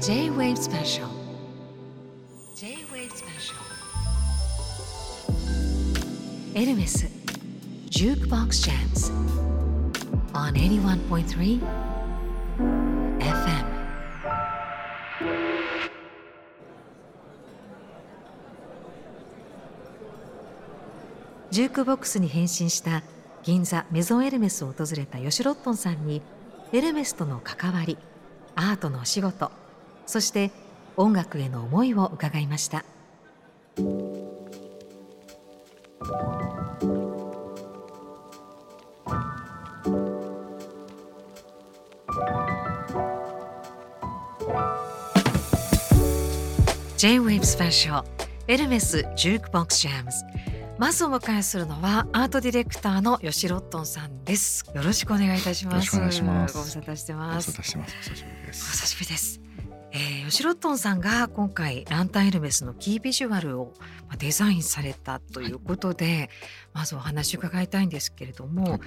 J-Wave Special. J-Wave Special. エルメス Jukebox Jams. On 81.3 FM ジュークボックスに変身した銀座メゾンエルメスを訪れたヨシロットンさんにエルメスとの関わりアートのお仕事そして音楽への思いを伺いました「J-WAVE スペシャルエルメスジュークボックスジャムズ」まずお迎えするのはアートディレクターの吉ロットンさんです。よろしくお願いいたします。よろしくお願いします。ご無沙汰してます。ご無沙汰してます。お久しぶりです。お久しぶりです。えー、吉ロットンさんが今回ランタンエルメスのキービジュアルをデザインされたということで、はい、まずお話伺いたいんですけれども、はい、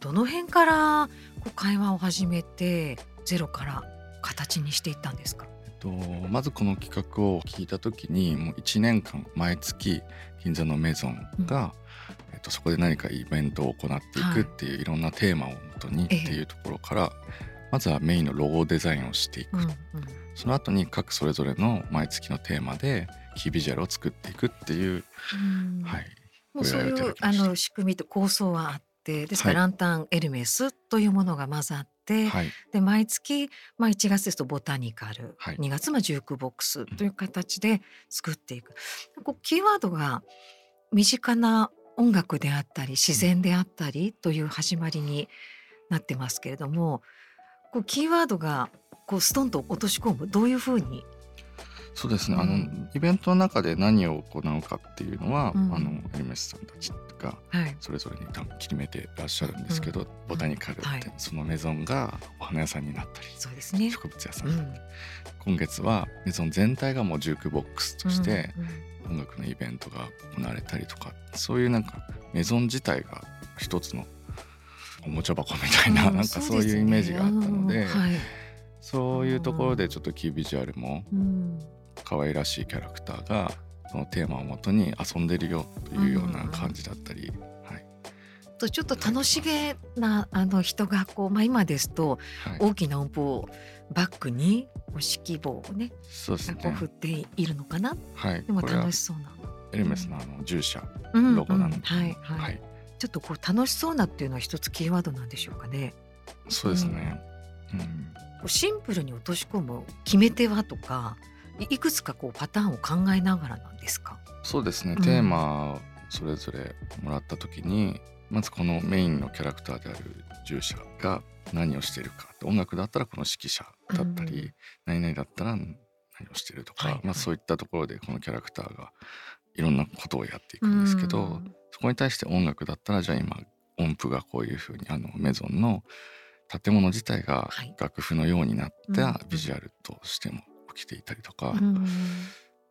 どの辺からこう会話を始めてゼロから形にしていったんですか？とまずこの企画を聞いた時にもう1年間毎月銀座のメゾンが、うん、えっと、そこで何かイベントを行っていくっていう、はい、いろんなテーマをもとにっていうところから、まずはメインのロゴデザインをしていく、うんうん、その後に各それぞれの毎月のテーマでキービジュアルを作っていくっていう、うん、はいもうそういうあの仕組みと構想はあってですから、ランタンエルメスというものがまずあって、はい、で毎月、まあ、1月ですとボタニカル、はい、2月はジュークボックスという形で作っていく。こうキーワードが身近な音楽であったり自然であったりという始まりになってますけれどもこうキーワードがこうストンと落とし込むどういうふうにそうですね、うん、あのイベントの中で何を行うかっていうのは、うん、あのエルメスさんたちがそれぞれに多分決めてらっしゃるんですけど、うん、ボタニカルって、はい、そのメゾンがお花屋さんになったり。そうです、ね、植物屋さんになったり、今月はメゾン全体がもうジュークボックスとして音楽のイベントが行われたりとかそういうなんかメゾン自体が一つのおもちゃ箱みたいな,、なんかそういうイメージがあったので。そうい。うところでちょっとキービジュアルも可愛らしいキャラクターがそのテーマをもとに遊んでるよというような感じだったり。とちょっと楽しげなあの人がこう、まあ、今ですと大きな音符をバックに指揮棒をねそうですね。こう振っているのかな、はい、でも楽しそうな。エルメスのあの従者ロゴなので、はい、はい、ちょっとこう楽しそうなっていうのは一つキーワードなんでしょうかね。そうですね、うん、シンプルに落とし込む決め手はとかいくつかこうパターンを考えながらなんですか？そうですね、うん、テーマそれぞれもらった時にまずこのメインのキャラクターである従者が何をしているか音楽だったらこの指揮者だったり、うん、何々だったら何をしているとか、はいはい、まあ、そういったところでこのキャラクターがいろんなことをやっていくんですけど、うん、そこに対して音楽だったらじゃあ今音符がこういうふうにあのメゾンの建物自体が楽譜のようになったビジュアルとしても起きていたりとか、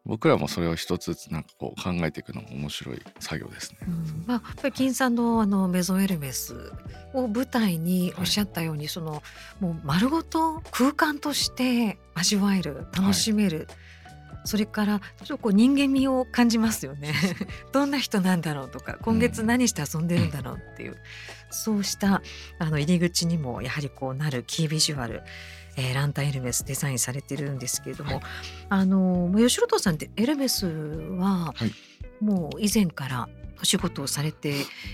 僕らもそれを一つずつなんかこう考えていくのも面白い作業ですね。うん、まあ、やっぱり金さんのあのメゾンエルメスを舞台におっしゃったように、はい、そのもう丸ごと空間として味わえる楽しめる、はい、それからちょっとこう人間味を感じますよね。どんな人なんだろうとか今月何して遊んでるんだろうっていう、うん、そうしたあの入り口にもやはりこうなるキービジュアルえー、ランタンエルメスデザインされてるんですけれども、はい、あの吉本さんってエルメスはもう以前からお仕事をされて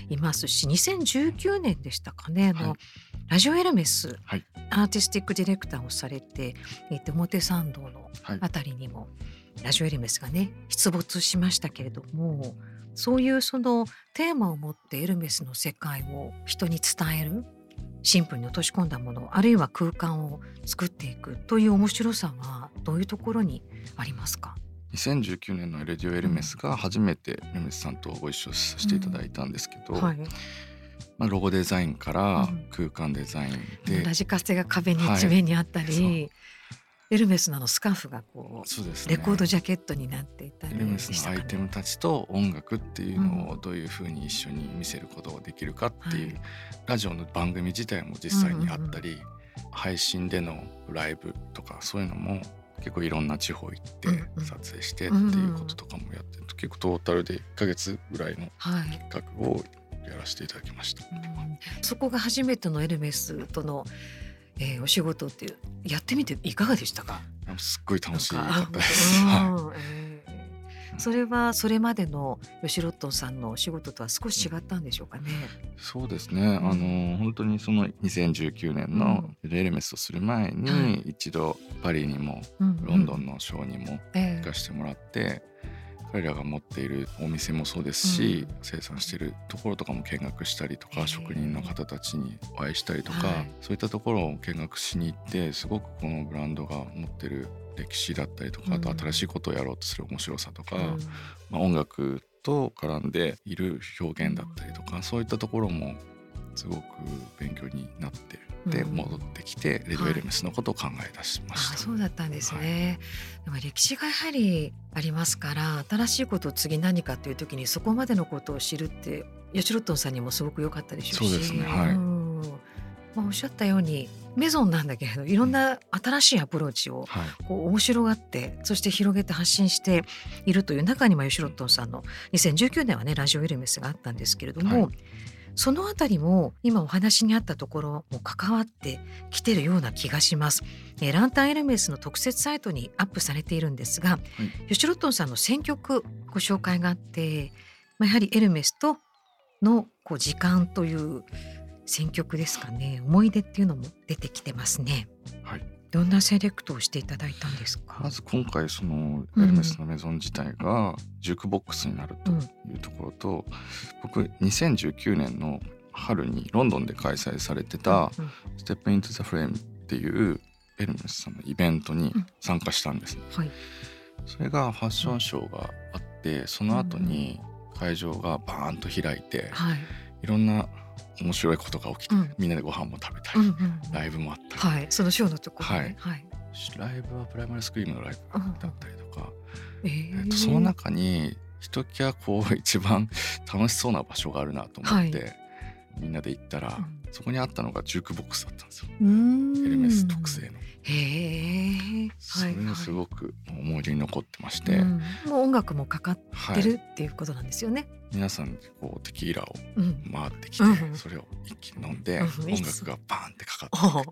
いますし2019年でしたかねあの、はい、ラジオエルメス、はい、アーティスティックディレクターをされて、えー、表参道のあたりにも、ラジオエルメスがね出没しましたけれどもそういうそのテーマを持ってエルメスの世界を人に伝えるシンプルに落とし込んだものあるいは空間を作っていくという面白さはどういうところにありますか？2019年のレディオエルメスが初めてエルメスさんとご一緒させていただいたんですけど、うんはい、まあ、ロゴデザインから空間デザインで、うん、ラジカセが壁に一面にあったり、はいエルメスののスカーフがこう、ね、レコードジャケットになっていたり、ね、エルメスのアイテムたちと音楽っていうのをどういうふうに一緒に見せることができるかっていう、うんラジオの番組自体も実際にあったり、うん。うん、配信でのライブとかそういうのも結構いろんな地方行ってうんうん。撮影してっていうこととかもやってると結構トータルで1ヶ月ぐらいのはい。企画をやらせていただきました。うん。そこが初めてのエルメスとの、えーお仕事っていうやってみていかがでしたか？すっごい楽しかったです。あはうん えー。それはそれまでの吉ロットンさんのお仕事とは少し違ったんでしょうかね？い、そうですね、あの本当にその2019年のエルメスをする前に、はい。一度パリにもうんロンドンのショーにもえ。行かせてもらって、彼らが持っているお店もそうですし、うん。生産しているところとかも見学したりとか、職人の方たちにお会いしたりとか、はい。そういったところを見学しに行ってすごくこのブランドが持ってる歴史だったりとか、あとうん新しいことをやろうとする面白さとか、うん。まあ、音楽と絡んでいる表現だったりとか、そういったところもすごく勉強になってでうん。戻ってきてレディオエルメスのことを考え出しました。あそうだったんですね、でも歴史がやはりありますから新しいことを次何かという時にそこまでのことを知るって吉ロットンさんにもすごく良かったでしょうし。そうですねはい。ん。まあ、おっしゃったようにメゾンなんだけれどいろんな新しいアプローチをはい。こう面白がってそして広げて発信しているという中にも吉ロットンさんの2019年はねラジオエルメスがあったんですけれども、はいそのあたりも今お話にあったところも関わってきてるような気がします。えーランタンエルメスの特設サイトにアップされているんですが、吉ロットンさんの選曲ご紹介があって、まあ、やはりエルメスとのこう時間という選曲ですかね思い出っていうのも出てきてますね。はいどんなセレクトをしていただいたんですか？まず今回そのうんエルメスのメゾン自体がジュークボックスになるとうんいうところと、僕2019年の春にロンドンで開催されてたうん「Step into the Frame」っていうエルメスさんのイベントに参加したんですね。はい。それがファッションショーがあってその後に会場がバーンと開いてはい。いろんな面白いことが起きてうんみんなでご飯も食べたりうんうん。ライブもあったりはい。そのショーのところね。はい。ライブはプライマルスクリームのライブだったりとかええとその中にひときわこう一番 楽しそうな場所があるなと思って、みんなで行ったら、うんそこにあったのがジュークボックスだったんですよ、エルメス特製の。へえ。それがすごく思い出に残ってまして、うんもう音楽もかかっはい、てるっていうことなんですよね。皆さんでこうテキーラをうん。回ってきて、うんそれを一気に飲んで、うん音楽がバーンってかかって。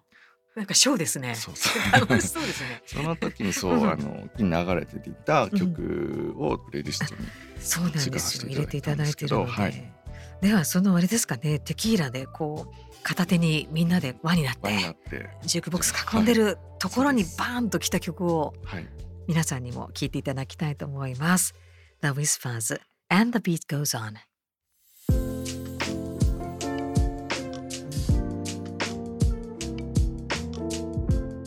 なんかショーですね。そうそう楽しそうですね。その時にそう、うんあの流れていた曲をプレイリストに、そうなんですよ。入れていただいてるので。はいではそのあれですかねテキーラでこう片手にみんなで輪になってジュークボックス囲んでるところにバーンと来た曲をはい、皆さんにも聴いていただきたいと思います。The Whispers and the Beat Goes On.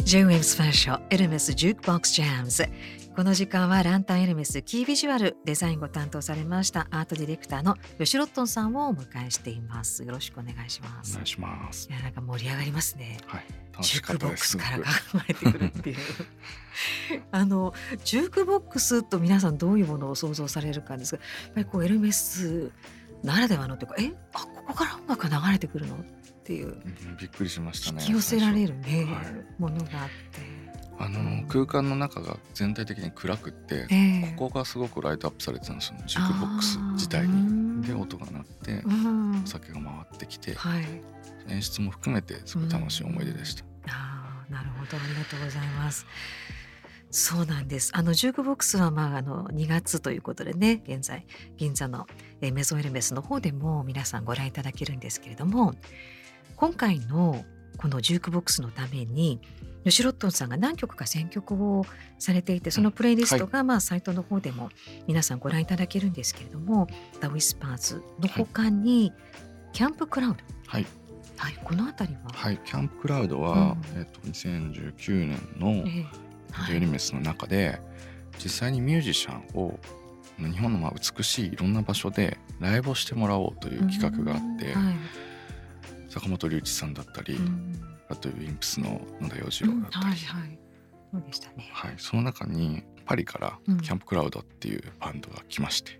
J-WAVE SPECIAL HERMES JUKEBOX JAMS この時間はランタンエルメスキービジュアルデザインを担当されましたアートディレクターの YOSHIROTTEN さんをお迎えしています。よろしくお願いします。お願いします。い。やなんか盛り上がりますね。はい、楽ジュー。クボックスからすご考えてくるっていう あのジュークボックスと皆さんどういうものを想像されるかですがやっぱりこうエルメスならではのというかえあここから音楽が流れてくるの？っていうびっくりしましたね。引き寄せられるね、はいものがあって。あの空間の中が全体的に暗くって、ええここがすごくライトアップされてたんですよね。ジュークボックス自体に。で音が鳴って、うんお酒が回ってきて、はい演出も含めてすごい楽しい思い出でした。ああなるほどありがとうございます。そうなんです。あのジュークボックスはまああの2月ということでね現在銀座のえーメゾンエルメスの方でも皆さんご覧いただけるんですけれども今回のこのジュークボックスのために吉ロットンさんが何曲か選曲をされていてそのプレイリストがまあサイトの方でも皆さんご覧いただけるんですけれども「The Whispers」の他に「キャンプクラウド」はい、はい、この辺りは、はい、キャンプクラウドは、うん。えっと2019年のええ。ジュエリメスの中で、実際にミュージシャンを日本のまあ美しいいろんな場所でライブをしてもらおうという企画があって、うん。はい坂本龍一さんだったり、うん。あとウィンプスの野田洋次郎だったり、はいはい。そうでしたね。はい、その中にパリからうん。キャンプクラウドっていうバンドが来まして、へ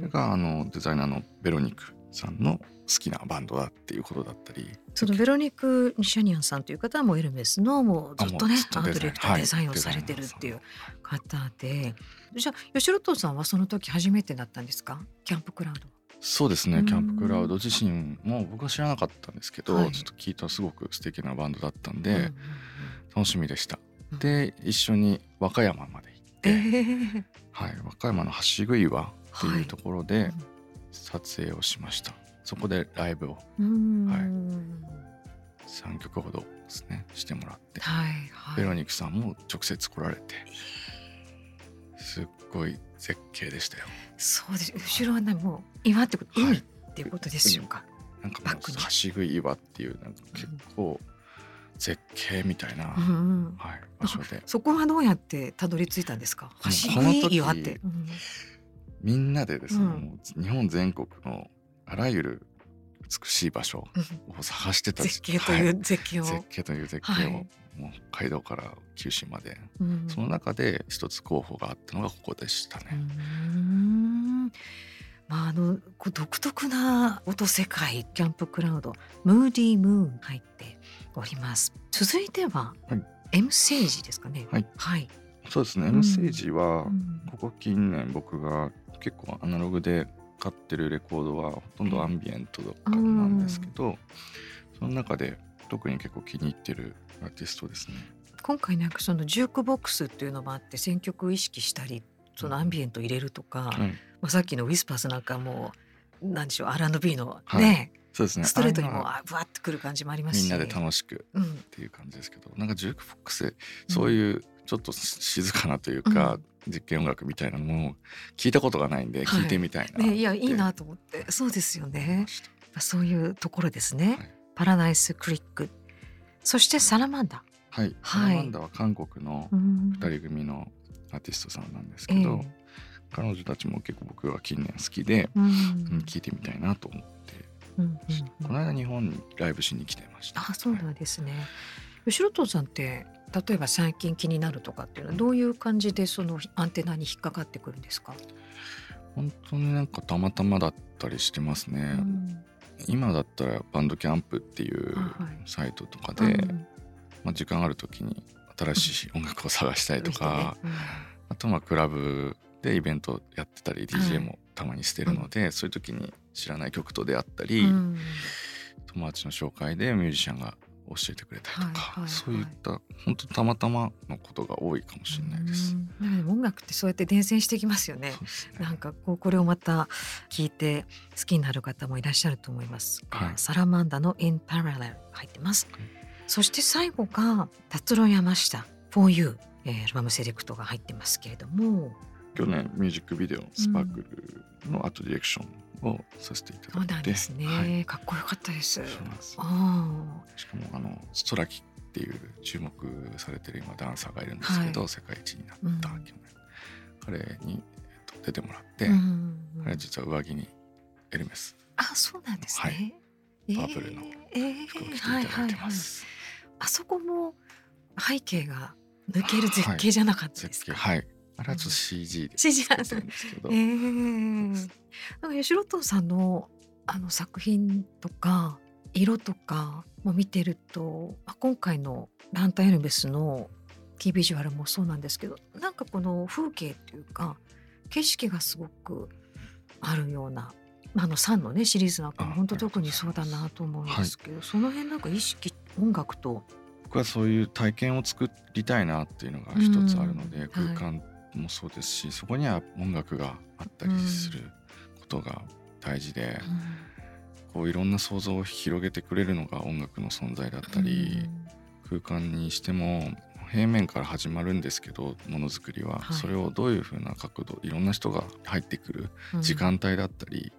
それーがあのデザイナーのベロニクさんの好きなバンドだっていうことだったり。そのベロニック・ニシャニアンさんという方はもうエルメスのもうずっとねアートディレクターデザインをされてるっていう方で、じゃあ吉本さんはその時初めてだったんですか？キャンプクラウド。は。そうですうん。ねキャンプクラウド自身も僕は知らなかったんですけど、はい。ちょっと聞いたらすごく素敵なバンドだったんうんで、楽しみでした。うん。で一緒に和歌山まで行って、えー。はい、和歌山の橋杭岩っていうところでうん撮影をしました。そこでライブをうん。はい。はい3曲ほどですねしてもらって、はいはい。ベロニックさんも直接来られてすっごい絶景でしたよ。そうです。後ろはねもう岩ってことはい海っていうことでしょうか。なんかもうバックに。橋杭岩っていうなんか結構絶景みたいな、うんうん。はい、場所で。そこはどうやってたどり着いたんですか？うん。橋この時岩って。うんみんなでですね、うん。もう日本全国のあらゆる美しい場所うんを探してた絶景という絶景を。はい絶景という絶景を、はいもう北海道から九州まで、うんその中で一つ候補があったのがここでしたね。んまああの独特な音世界キャンプクラウドムーディームーン入っております。続いては、はい M セージですかね。はい。はい。そうですね、うん M セージはうんここ近年僕が結構アナログで買ってるレコードはほとんどアンビエントとかなんですけど、その中で特に結構気に入ってるアーティストですね。今回なんかそのジュークボックスっていうのもあって選曲を意識したりそのアンビエント入れるとか、はい、まあ、さっきのウィスパースなんかもうなんでしょう R&B のはい。ね、そうですね。ストレートにもあぶわってくる感じもありますし。みんなで楽しくうん。っていう感じですけどなんかジュークボックスでそういうちょっと静かなというか、実験音楽みたいなのも聞いたことがないんではい。聞いてみたいなって、ね、いやいいなと思って。そうですよね。そういうところですね、はい。パラダイスクリックそしてサラマンダ。はい、はい。サラマンダは韓国のうん。2人組のアーティストさんなんですえけど、え彼女たちも結構僕は近年好きで、うん。うん聞いてみたいなと思って、うんうんうん。この間日本にライブしに来てました。あそうなんですね。吉本さんって例えば最近気になるとかっていうのはどういう感じでそのアンテナに引っかかってくるんですか？本当になんかたまたまだったりしてますね。うん今だったらバンドキャンプっていうサイトとかで、うんまあ、時間ある時に新しい音楽を探したりとか、見てねあとまあクラブでイベントやってたりはい。DJ もたまにしてるので、そういう時に知らない曲と出会ったり、うん。友達の紹介でミュージシャンが教えてくれたりとか、はいはいはい。そういった本当たまたまのことが多いかもしれないです。うん。なんか音楽ってそうやって伝染してきますよね。ね。なんかこうこれをまた聞いて好きになる方もいらっしゃると思います。はい。サラマンダの In Parallel 入ってます。はい。そして最後が達郎山下 For You、えーアルバムセレクトが入ってますけれども、去年ミュージックビデオ「スパークル」のアートディレクションをさせていたそうだいて、なんですね、はい。かっこよかったです。しかもあのストラキっていう注目されてる今ダンサーがいるんですけど、は世界一になった、うん。彼に、えっと、出てもらって、あ、うん彼は実は上着にエルメス。あ、そうなんですね。はい。えパープルのえー。服を着ていただいてます。あそこも背景が抜ける絶景じゃなかったですか？はいあれはちょっと CG で CG 作ったんですけど、ええなんか吉本さんのあの作品とか色とかも見てるとあ今回のランタンエルベスのキービジュアルもそうなんですけどなんかこの風景っていうか景色がすごくあるような。まああのサンのねシリーズなんかもあ本当特にそうだなと思うんですけど、その辺なんか意識音楽と僕はそういう体験を作りたいなっていうのが一つあるので、うん。空間もそうですし、そこには音楽があったりすることが大事で、こういろんな想像を広げてくれるのが音楽の存在だったり、空間にしても平面から始まるんですけどものづくりは、はい。それをどういうふうな角度いろんな人が入ってくるうん。時間帯だったり、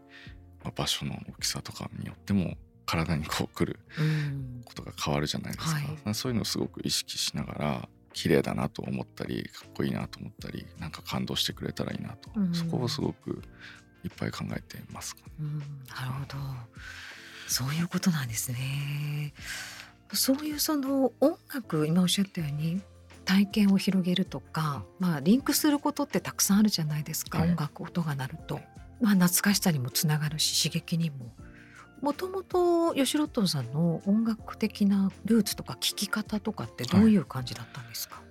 まあ場所の大きさとかによっても体にこう来るうん。ことが変わるじゃないですか、はい。そういうのをすごく意識しながら綺麗だなと思ったりかっこいいなと思ったりなんか感動してくれたらいいなと、うんそこをすごくいっぱい考えてます。うん、なるほど。そういうことなんですね。そういうその音楽今おっしゃったように体験を広げるとか、まあリンクすることってたくさんあるじゃないですか。はい音楽音が鳴ると。まあ、懐かしさにもつながるし刺激にも。もともと吉ロットンさんの音楽的なルーツとか聴き方とかってどういう感じだったんですか、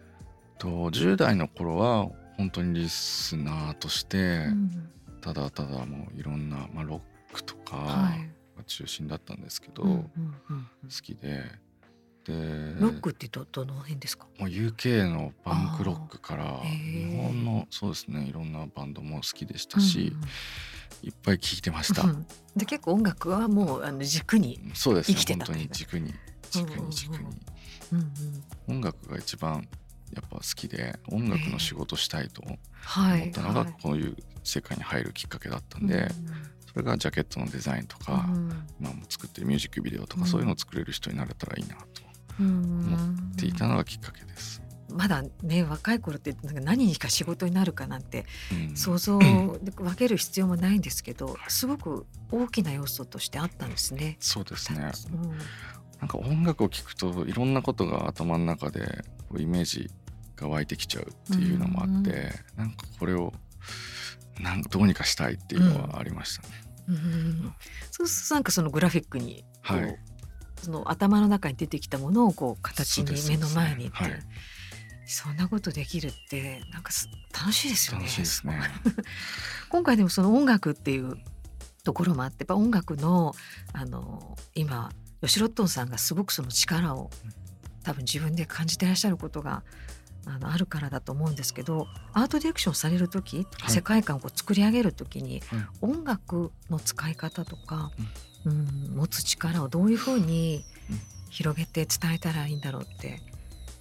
と10代の頃は本当にリスナーとして、うん。ただただもういろんな、まあ、ロックとかはい。が中心だったんですけど、好きで。でロックってどどの辺ですか？もう UK のパンクロックから日本のそうですねいろんなバンドも好きでしたし、うんうんいっぱい聴いてました、うん。で結構音楽はもうあの軸に、そうですね。生きてた本当に軸に軸に軸に、うんうん、音楽が一番やっぱ好きで音楽の仕事したいと思はいったのがはいこういう世界に入るきっかけだったんで、それがジャケットのデザインとうか、ん。今も作ってるミュージックビデオとか、うん。そういうのを作れる人になれたらいいなとうん。思っていたのがきっかけです。まだね若い頃ってなんか何にか仕事になるかなんてうん。想像で分ける必要もないんですけどすごく大きな要素としてあったんですね。そうですね。うん。なんか音楽を聴くといろんなことが頭の中でイメージが湧いてきちゃうっていうのもあって、うん。なんかこれをなんどうにかしたいっていうのはありましたね。うん。そうするとなんかそのグラフィックにこう、はい。その頭の中に出てきたものをこう形に目の前にってそうですねそんなことできるってなんかす楽しいですよね。ね。今回でもその音楽っていうところもあってやっぱ音楽のあの今吉ロットンさんがすごくその力を多分自分で感じてらっしゃることがあのあるからだと思うんですけどアートディレクションされる時、はい。世界観をこう作り上げる時に、はい音楽の使い方とか、うん持つ力をどういうふうにうん。広げて伝えたらいいんだろうって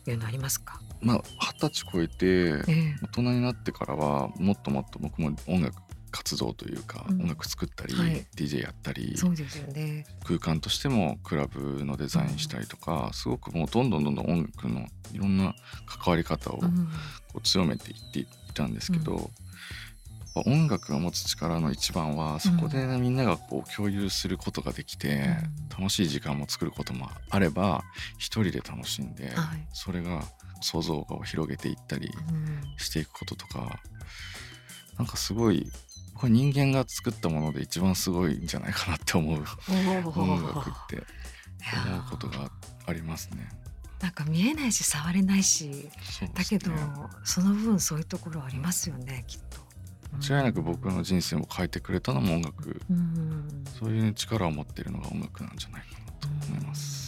いうのありますか、まあ二十歳超えてええ。大人になってからはもっともっと僕も音楽活動というか、うん。音楽作ったり、はい。DJ やったりそうですよね。空間としてもクラブのデザインしたりとか、すごくもうどんどんどんどん音楽のいろんな関わり方をこう強めていっていたんですけど、音楽が持つ力の一番はそこでみんながこう共有することができて、うん。楽しい時間も作ることもあれば一人で楽しんで、はい。それが想像を広げていったりうん。していくこととかなんかすごいこれ人間が作ったもので一番すごいんじゃないかなって思う。音楽って思うことがありますね。なんか見えないし触れないしね。だけどその分そういうところありますよねきっと。間違いなく僕の人生を変えてくれたのも音楽。うん。そういう力を持っているのが音楽なんじゃないかなと思います。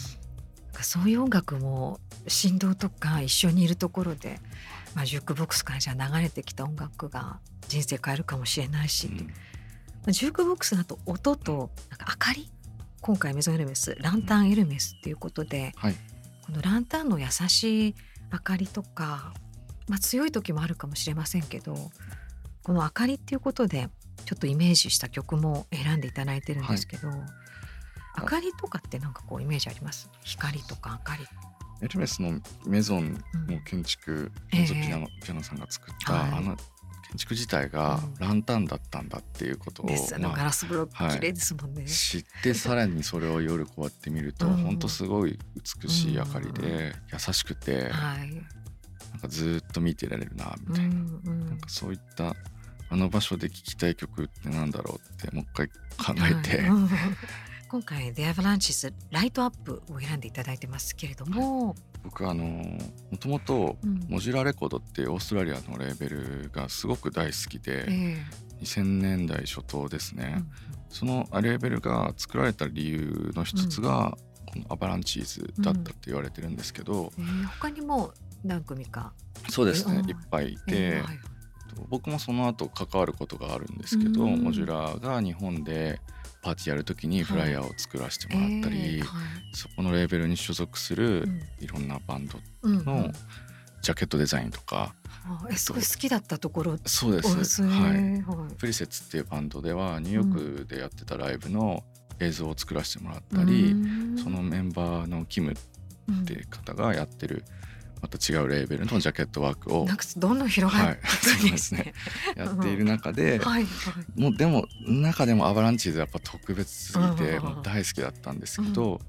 かそういう音楽も振動とか一緒にいるところで、まあ、ジュークボックスからじゃあ流れてきた音楽が人生変えるかもしれないし、うん。まあジュークボックスだと音となんか明かり今回メゾンエルメスランタンエルメスっていうことで、はい。このランタンの優しい明かりとか、まあ、強い時もあるかもしれませんけどこの明かりっていうことでちょっとイメージした曲も選んでいただいてるんですけど、明かりとかってなんかこうイメージあります？光とか明かり。エルメスのメゾンうん。の建築、ええメゾピアノピアノさんが作った、はい。あの建築自体がうん。ランタンだったんだっていうことを、ですあのまあガラスブロックはい綺麗ですもんね。知ってさらにそれを夜こうやって見ると、うん。ほんとすごい美しい明かりで、優しくて、はい。なんかずっと見てられるなみうたいな,、んうん。なんかそういったあの場所で聴きたい曲ってなんだろうってもう一回考えて、はい。うん今回「 The Avalanches Light Up」を選んでいただいてますけれども、僕あのもともとうん。 Modular Records っていうオーストラリアのレーベルがすごく大好きで、え2000年代初頭ですね、えうん。そのレーベルが作られた理由の一つが、このアバランチーズだったって言われてるんですけど、えー他にも何組か？そうですね。うんいっぱいいて、えーはい僕もその後関わることがあるんですけど、うん。モジュラーが日本でパーティーやる時にフライヤーを作らせてもらったり、そこのレーベルに所属するうん。いろんなバンドのジャケットデザインとか、あえすごい好きだったところ。そうで、ですすはい、プリセツっていうバンドではニューヨークでやってたライブの映像を作らせてもらったり、うん。そのメンバーのキムって方がやってるまた違うレーベルのジャケットワークをなんかどんどん広がってい。すね。やっている中で、はいはい。もうでも中でもアバランチーズはやっぱ特別すぎて大好きだったんですけど、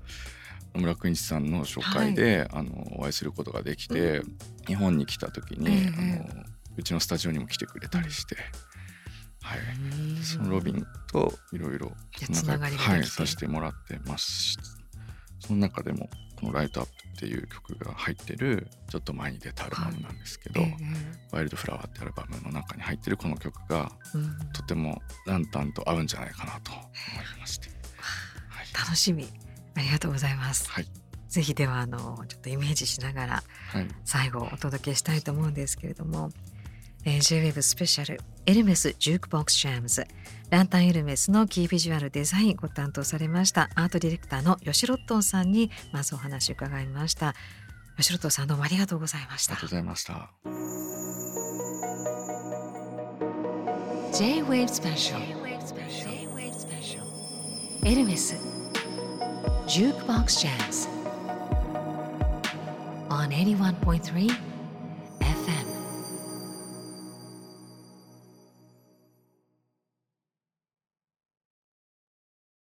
野村くんちさんの紹介で、あのお会いすることができて、日本に来た時に、ええあのうちのスタジオにも来てくれたりして、はい、うんそのロビンといろいろつながはい、させてもらってますしその中でもこの「ライトアップっていう曲が入ってるちょっと前に出たアルバムなんですけど「ええワイルドフラワー」ってアルバムの中に入ってるこの曲がうん。とてもランタンと合うんじゃないかなと思いまして、はい。楽しみ。ありがとうございます。はい。ぜひではあのちょっとイメージしながらはい。最後お届けしたいと思うんですけれども、えー、J-WAVE スペシャルエルメスジュークボックスシャムズランタンエルメスのキービジュアルデザインご担当されましたアートディレクターの吉ロットンさんにまずお話を伺いました吉ロットンさんどうもありがとうございましたありがとうございました。J-WAVE スペシャルエルメスジュークボックスシャムズ on 81.3